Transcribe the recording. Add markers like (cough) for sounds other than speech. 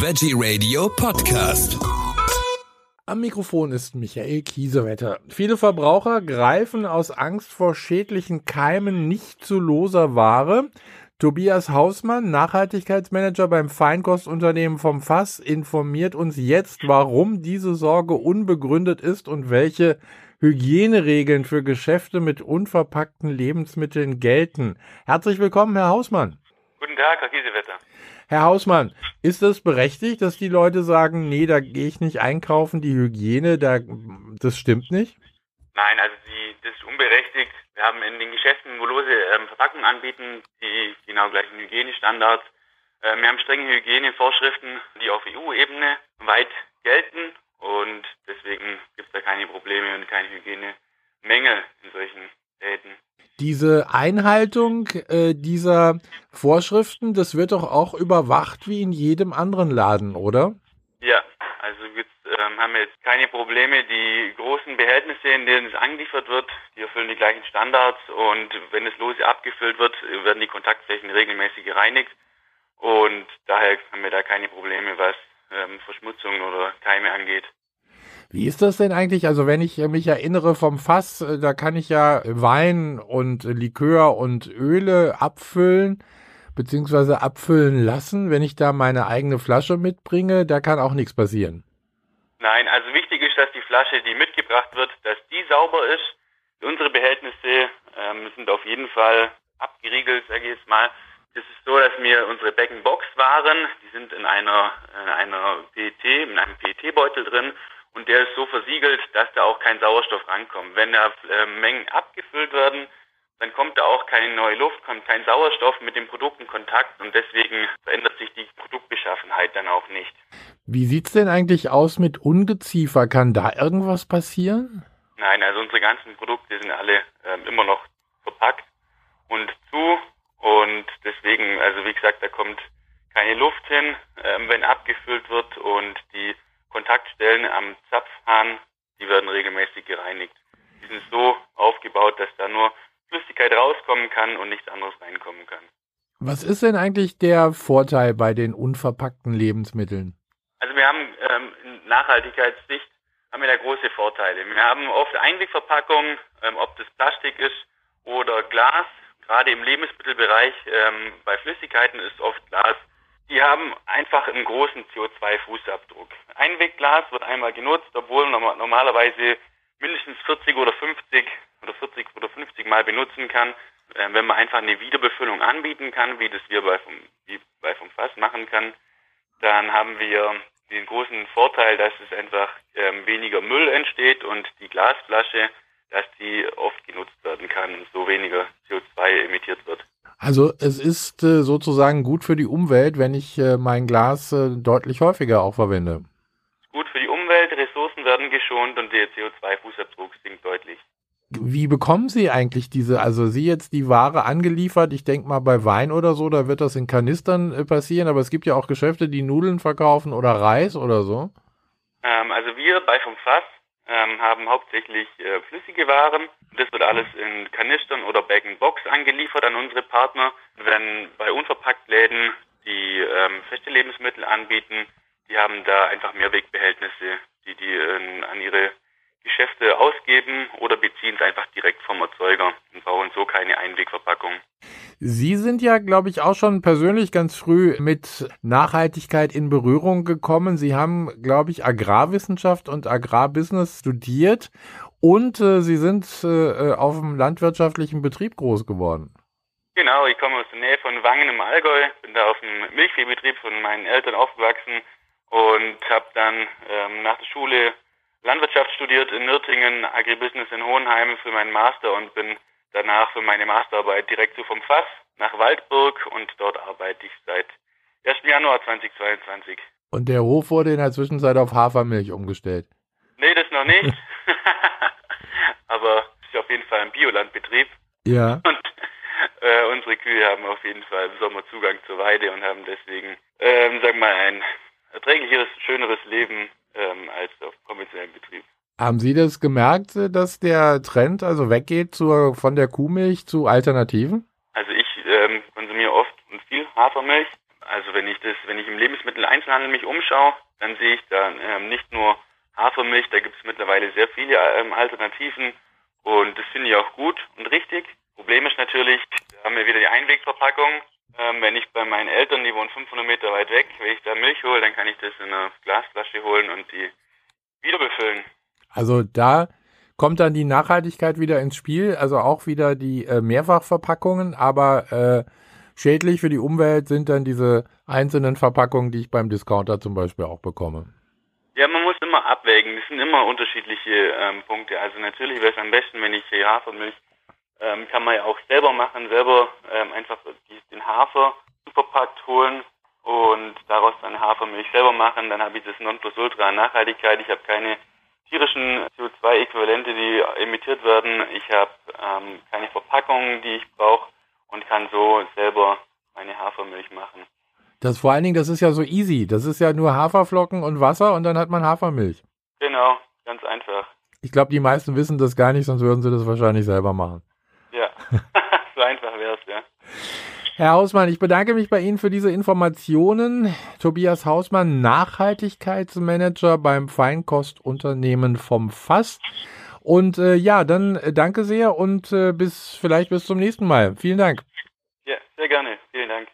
Veggie Radio Podcast. Am Mikrofon ist Michael Kiesewetter. Viele Verbraucher greifen aus Angst vor schädlichen Keimen nicht zu loser Ware. Tobias Hausmann, Nachhaltigkeitsmanager beim Feinkostunternehmen vom Fass, informiert uns jetzt, warum diese Sorge unbegründet ist und welche Hygieneregeln für Geschäfte mit unverpackten Lebensmitteln gelten. Herzlich willkommen, Herr Hausmann. Guten Tag, Herr Kiesewetter. Herr Hausmann, ist es berechtigt, dass die Leute sagen, nee, da gehe ich nicht einkaufen, die Hygiene, da, das stimmt nicht? Nein, also die, das ist unberechtigt. Wir haben in den Geschäften, wo lose ähm, Verpackungen anbieten, die genau gleichen Hygienestandards. Äh, wir haben strenge Hygienevorschriften, die auf EU-Ebene weit gelten und deswegen gibt es da keine Probleme und keine Hygienemängel in solchen Läden. Diese Einhaltung äh, dieser Vorschriften, das wird doch auch überwacht wie in jedem anderen Laden, oder? Ja, also jetzt ähm, haben wir jetzt keine Probleme. Die großen Behältnisse, in denen es angeliefert wird, die erfüllen die gleichen Standards und wenn es lose abgefüllt wird, werden die Kontaktflächen regelmäßig gereinigt und daher haben wir da keine Probleme, was ähm, Verschmutzung oder Keime angeht. Wie ist das denn eigentlich? Also wenn ich mich erinnere vom Fass, äh, da kann ich ja Wein und Likör und Öle abfüllen beziehungsweise abfüllen lassen. Wenn ich da meine eigene Flasche mitbringe, da kann auch nichts passieren. Nein, also wichtig ist, dass die Flasche, die mitgebracht wird, dass die sauber ist. Unsere Behältnisse ähm, sind auf jeden Fall abgeriegelt, sage ich jetzt mal. Es ist so, dass wir unsere Beckenbox waren, die sind in einer, in einer PET, in einem PET-Beutel drin und der ist so versiegelt, dass da auch kein Sauerstoff rankommt. Wenn da äh, Mengen abgefüllt werden, dann kommt da auch keine neue Luft, kommt kein Sauerstoff mit dem Produkt in Kontakt und deswegen verändert sich die Produktbeschaffenheit dann auch nicht. Wie sieht's denn eigentlich aus mit Ungeziefer? Kann da irgendwas passieren? Nein, also unsere ganzen Produkte sind alle ähm, immer noch verpackt und zu und deswegen, also wie gesagt, da kommt keine Luft hin, ähm, wenn abgefüllt wird und die Kontaktstellen am Zapfhahn, die werden regelmäßig gereinigt. Die sind so aufgebaut, dass da nur Flüssigkeit rauskommen kann und nichts anderes reinkommen kann. Was ist denn eigentlich der Vorteil bei den unverpackten Lebensmitteln? Also wir haben ähm, in Nachhaltigkeitssicht haben wir da große Vorteile. Wir haben oft Einwegverpackungen, ähm, ob das Plastik ist oder Glas. Gerade im Lebensmittelbereich ähm, bei Flüssigkeiten ist oft Glas. Die haben einfach einen großen CO2-Fußabdruck. Einwegglas wird einmal genutzt, obwohl man normalerweise mindestens 40 oder 50 oder 40 oder 50 Mal benutzen kann. Äh, wenn man einfach eine Wiederbefüllung anbieten kann, wie das wir bei vom, wie bei vom Fass machen kann, dann haben wir den großen Vorteil, dass es einfach ähm, weniger Müll entsteht und die Glasflasche, dass die oft genutzt werden kann und so weniger CO2 emittiert wird. Also es ist äh, sozusagen gut für die Umwelt, wenn ich äh, mein Glas äh, deutlich häufiger auch verwende. Gut für die Umwelt, Ressourcen werden geschont und der CO2-Fußabdruck sinkt deutlich. Wie bekommen Sie eigentlich diese, also Sie jetzt die Ware angeliefert? Ich denke mal bei Wein oder so, da wird das in Kanistern äh, passieren, aber es gibt ja auch Geschäfte, die Nudeln verkaufen oder Reis oder so. Ähm, also wir bei vom Fass ähm, haben hauptsächlich äh, flüssige Waren. Das wird alles in Kanistern oder Bag-in-Box angeliefert an unsere Partner. Wenn bei Unverpacktläden die ähm, feste Lebensmittel anbieten, die haben da einfach Mehrwegbehältnisse, die die äh, an ihre Geschäfte ausgeben oder beziehen es einfach direkt vom Erzeuger und brauchen so keine Einwegverpackung. Sie sind ja, glaube ich, auch schon persönlich ganz früh mit Nachhaltigkeit in Berührung gekommen. Sie haben, glaube ich, Agrarwissenschaft und Agrarbusiness studiert und äh, Sie sind äh, auf dem landwirtschaftlichen Betrieb groß geworden. Genau, ich komme aus der Nähe von Wangen im Allgäu, bin da auf dem Milchviehbetrieb von meinen Eltern aufgewachsen und habe dann ähm, nach der Schule Landwirtschaft studiert in Nürtingen, Agribusiness in Hohenheim für meinen Master und bin danach für meine Masterarbeit direkt zu vom Fass nach Waldburg und dort arbeite ich seit 1. Januar 2022. Und der Hof wurde in der Zwischenzeit auf Hafermilch umgestellt? Nee, das noch nicht. (laughs) (laughs) Aber es ist auf jeden Fall ein Biolandbetrieb. Ja. Und äh, unsere Kühe haben auf jeden Fall im Sommer Zugang zur Weide und haben deswegen, ähm, sag mal, ein erträglicheres, schöneres Leben ähm, als auf konventionellem Betrieb. Haben Sie das gemerkt, dass der Trend also weggeht zur, von der Kuhmilch zu Alternativen? Also ich ähm, konsumiere oft und viel Hafermilch, Also wenn ich das, wenn ich im Lebensmitteleinzelhandel mich umschaue, dann sehe ich da ähm, nicht nur Hafermilch, da gibt es mittlerweile sehr viele ähm, Alternativen und das finde ich auch gut und richtig. Problem ist natürlich, da haben wir wieder die Einwegverpackung. Ähm, wenn ich bei meinen Eltern, die wohnen 500 Meter weit weg, wenn ich da Milch hole, dann kann ich das in einer Glasflasche holen und die wieder befüllen. Also da kommt dann die Nachhaltigkeit wieder ins Spiel, also auch wieder die äh, Mehrfachverpackungen, aber äh, schädlich für die Umwelt sind dann diese einzelnen Verpackungen, die ich beim Discounter zum Beispiel auch bekomme. Ja, man muss immer abwägen. Das sind immer unterschiedliche ähm, Punkte. Also natürlich wäre es am besten, wenn ich Hafermilch ähm, kann man ja auch selber machen, selber ähm, einfach Hafer verpackt holen und daraus dann Hafermilch selber machen. Dann habe ich das Nonplusultra an Nachhaltigkeit. Ich habe keine tierischen CO2-Äquivalente, die emittiert werden. Ich habe ähm, keine Verpackungen, die ich brauche und kann so selber meine Hafermilch machen. Das vor allen Dingen, das ist ja so easy. Das ist ja nur Haferflocken und Wasser und dann hat man Hafermilch. Genau, ganz einfach. Ich glaube, die meisten wissen das gar nicht, sonst würden sie das wahrscheinlich selber machen. Ja, (laughs) so einfach wäre es, ja. Herr Hausmann, ich bedanke mich bei Ihnen für diese Informationen. Tobias Hausmann, Nachhaltigkeitsmanager beim Feinkostunternehmen vom Fass. Und äh, ja, dann äh, danke sehr und äh, bis vielleicht bis zum nächsten Mal. Vielen Dank. Ja, sehr gerne. Vielen Dank.